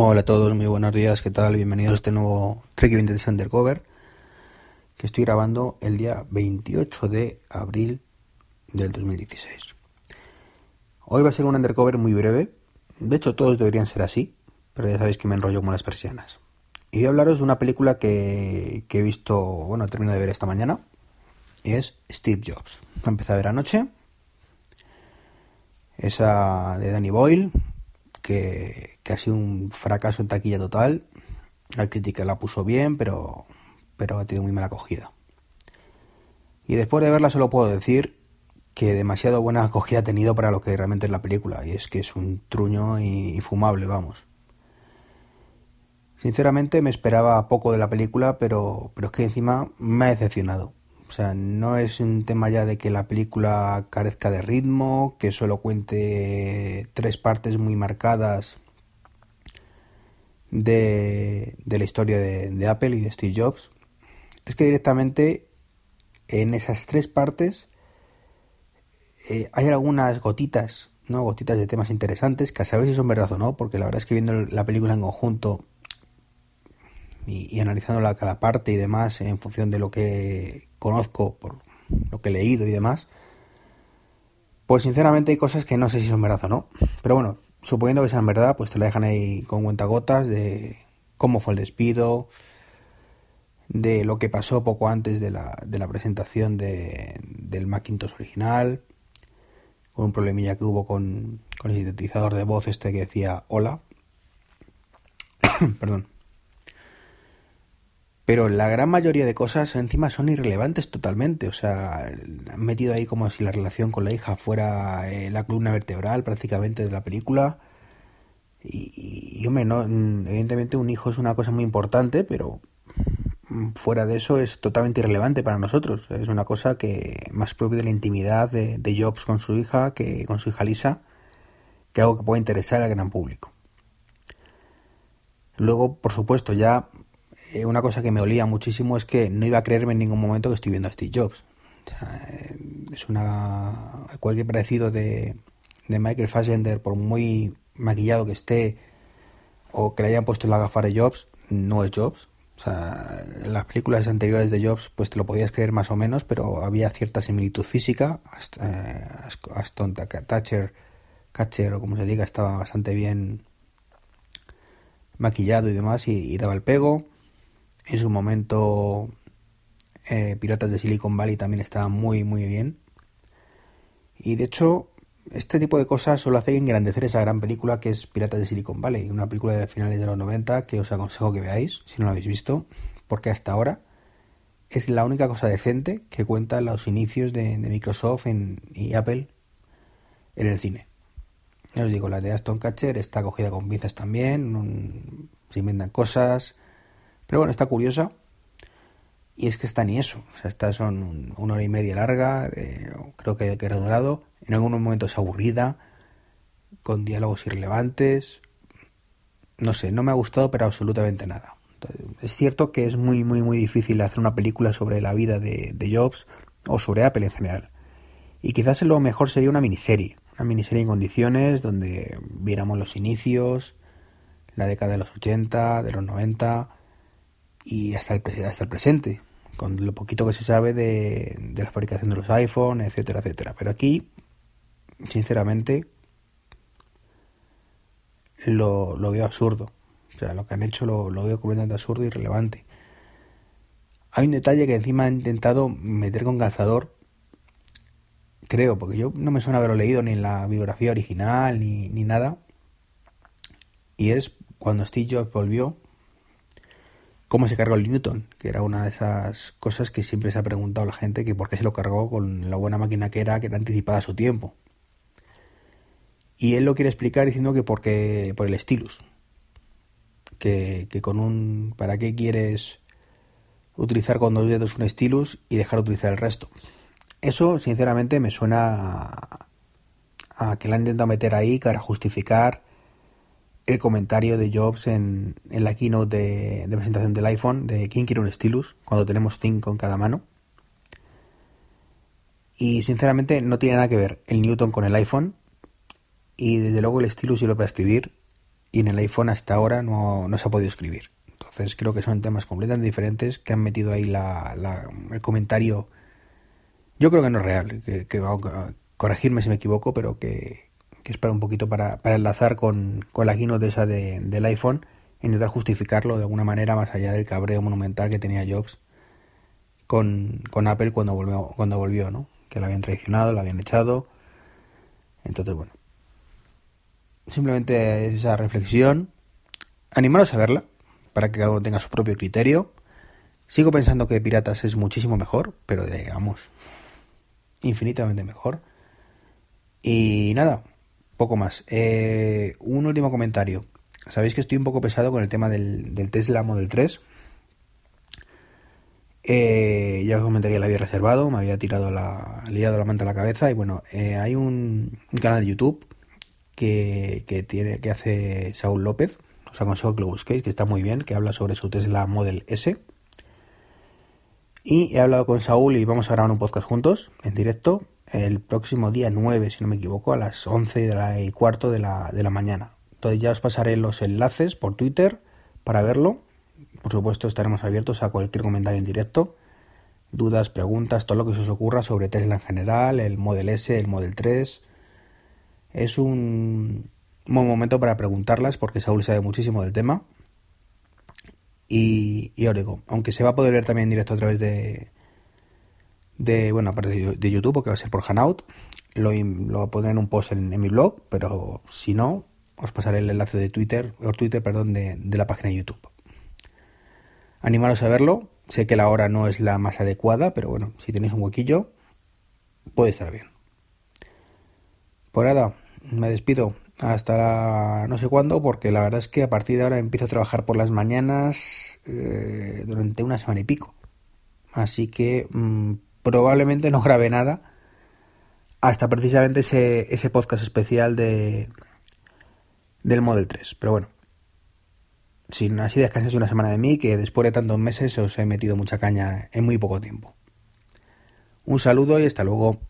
Hola a todos, muy buenos días, ¿qué tal? Bienvenidos a este nuevo Trek 20 Undercover que estoy grabando el día 28 de abril del 2016. Hoy va a ser un undercover muy breve, de hecho todos deberían ser así, pero ya sabéis que me enrollo como las persianas. Y voy a hablaros de una película que, he visto, bueno, he terminado de ver esta mañana, es Steve Jobs. La empecé a ver anoche, esa de Danny Boyle, que, ha sido un fracaso en taquilla total. La crítica la puso bien, pero, pero ha tenido muy mala acogida. Y después de verla solo puedo decir que demasiado buena acogida ha tenido para lo que realmente es la película, y es que es un truño infumable, vamos. Sinceramente me esperaba poco de la película, pero, pero es que encima me ha decepcionado. O sea, no es un tema ya de que la película carezca de ritmo, que solo cuente tres partes muy marcadas de, la historia de, Apple y de Steve Jobs. Es que directamente en esas tres partes eh, hay algunas gotitas, ¿no? Gotitas de temas interesantes, que a saber si son verdad o no, porque la verdad es que viendo la película en conjunto y, y analizándola cada parte y demás en función de lo que conozco, por lo que he leído y demás, pues sinceramente hay cosas que no sé si son verdad o no. Pero bueno, suponiendo que sean verdad, pues te la dejan ahí con cuentagotas de cómo fue el despido, de lo que pasó poco antes de la, de la presentación de, del Macintosh original, con un problemilla que hubo con, con el sintetizador de voz este que decía hola. Perdón. Pero la gran mayoría de cosas encima son irrelevantes totalmente. O sea, han metido ahí como si la relación con la hija fuera eh, la columna vertebral prácticamente de la película. Y, hombre, no, evidentemente un hijo es una cosa muy importante, pero fuera de eso es totalmente irrelevante para nosotros. Es una cosa que más propia de la intimidad de, de Jobs con su hija que con su hija Lisa, que algo que puede interesar al gran público. Luego, por supuesto, ya eh, una cosa que me olía muchísimo es que no iba a creerme en ningún momento que estoy viendo a Steve Jobs. Eh, es una. Cualquier parecido de, de Michael Fassbender, por muy maquillado que esté, o que le hayan puesto la gafa de Jobs, no es Jobs. O sea, en las películas anteriores de Jobs, pues te lo podías creer más o menos, pero había cierta similitud física. Eh, Aston Thatcher, Catcher, o como se diga, estaba bastante bien maquillado y demás, y daba el pego. En su momento, eh, Piratas de Silicon Valley también estaba muy, muy bien. Y de hecho, este tipo de cosas solo hace engrandecer esa gran película que es Piratas de Silicon Valley, una película de finales de los 90 que os aconsejo que veáis, si no lo habéis visto, porque hasta ahora es la única cosa decente que cuenta los inicios de, Microsoft y Apple en el cine. Ya os digo, la de Aston Catcher está cogida con pinzas también, se inventan cosas, pero bueno, está curiosa. Y es que está ni eso. O sea, estas son una hora y media larga, creo que, era dorado. En algunos momentos aburrida, con diálogos irrelevantes. No sé, no me ha gustado, pero absolutamente nada. es cierto que es muy, muy, muy difícil hacer una película sobre la vida de, de Jobs o sobre Apple en general. Y quizás lo mejor sería una miniserie. Una miniserie en condiciones donde viéramos los inicios, la década de los 80, de los 90 y hasta el, hasta el presente, con lo poquito que se sabe de, de la fabricación de los iPhones, etcétera, etcétera. Pero aquí, sinceramente, lo, lo veo absurdo. O sea, lo que han hecho lo, lo veo completamente absurdo y irrelevante. Hay un detalle que encima han intentado meter con calzador, creo, porque yo no me suena haberlo leído ni en la biografía original ni, ni nada. Y es cuando Steve Jobs volvió, cómo se cargó el Newton, que era una de esas cosas que siempre se ha preguntado la gente, que por qué se lo cargó con la buena máquina que era, que era anticipada a su tiempo. Y él lo quiere explicar diciendo que porque por el stylus. Que, que con un ¿para qué quieres utilizar con dos dedos un stylus y dejar de utilizar el resto? Eso sinceramente me suena a, a que le han intentado meter ahí para justificar el comentario de Jobs en, en la keynote de, de, presentación del iPhone de quién quiere un stylus cuando tenemos cinco en cada mano. Y sinceramente no tiene nada que ver el Newton con el iPhone. Y desde luego el stylus sirve para escribir y en el iPhone hasta ahora no, no se ha podido escribir. Entonces creo que son temas completamente diferentes que han metido ahí la, el comentario. Yo creo que no es real, que, que corregirme si me equivoco, pero que, que es para un poquito para, para enlazar con, con la keynote esa de, del iPhone e intentar justificarlo de alguna manera más allá del cabreo monumental que tenía Jobs con, con Apple cuando volvió, cuando volvió, ¿no? Que lo habían traicionado, lo habían echado. Entonces, bueno. Simplemente es esa reflexión. Animaros a verla para que cada uno tenga su propio criterio. Sigo pensando que Piratas es muchísimo mejor, pero digamos, infinitamente mejor. Y nada, poco más. Eh, un último comentario. Sabéis que estoy un poco pesado con el tema del, del Tesla Model 3. Eh, ya os comenté que la había reservado, me había tirado la, liado la manta a la cabeza y bueno, eh, hay un, un, canal de YouTube que, que, tiene, que hace Saúl López, os aconsejo que lo busquéis, que está muy bien, que habla sobre su Tesla Model S. Y he hablado con Saúl y vamos a grabar un podcast juntos, en directo, el próximo día 9, si no me equivoco, a las 11 y cuarto de la, de la mañana. Entonces ya os pasaré los enlaces por Twitter para verlo. Por supuesto estaremos abiertos a cualquier comentario en directo. Dudas, preguntas, todo lo que se os ocurra sobre Tesla en general, el Model S, el Model 3. Es un, buen momento para preguntarlas porque Saúl sabe muchísimo del tema. Y, y digo, aunque se va a poder ver también en directo a través de, de bueno, aparte de YouTube, porque va a ser por Hanout, lo, lo pondré en un post en, mi blog, pero si no, os pasaré el enlace de Twitter, o Twitter, perdón, de, de la página de YouTube. Animaros a verlo, sé que la hora no es la más adecuada, pero bueno, si tenéis un huequillo, puede estar bien. Por nada, me despido hasta no sé cuándo, porque la verdad es que a partir de ahora empiezo a trabajar por las mañanas eh, durante una semana y pico. Así que mmm, probablemente no grabe nada hasta precisamente ese, ese podcast especial de del Model 3. Pero bueno, sin así descanséis una semana de mí, que después de tantos meses os he metido mucha caña en muy poco tiempo. Un saludo y hasta luego.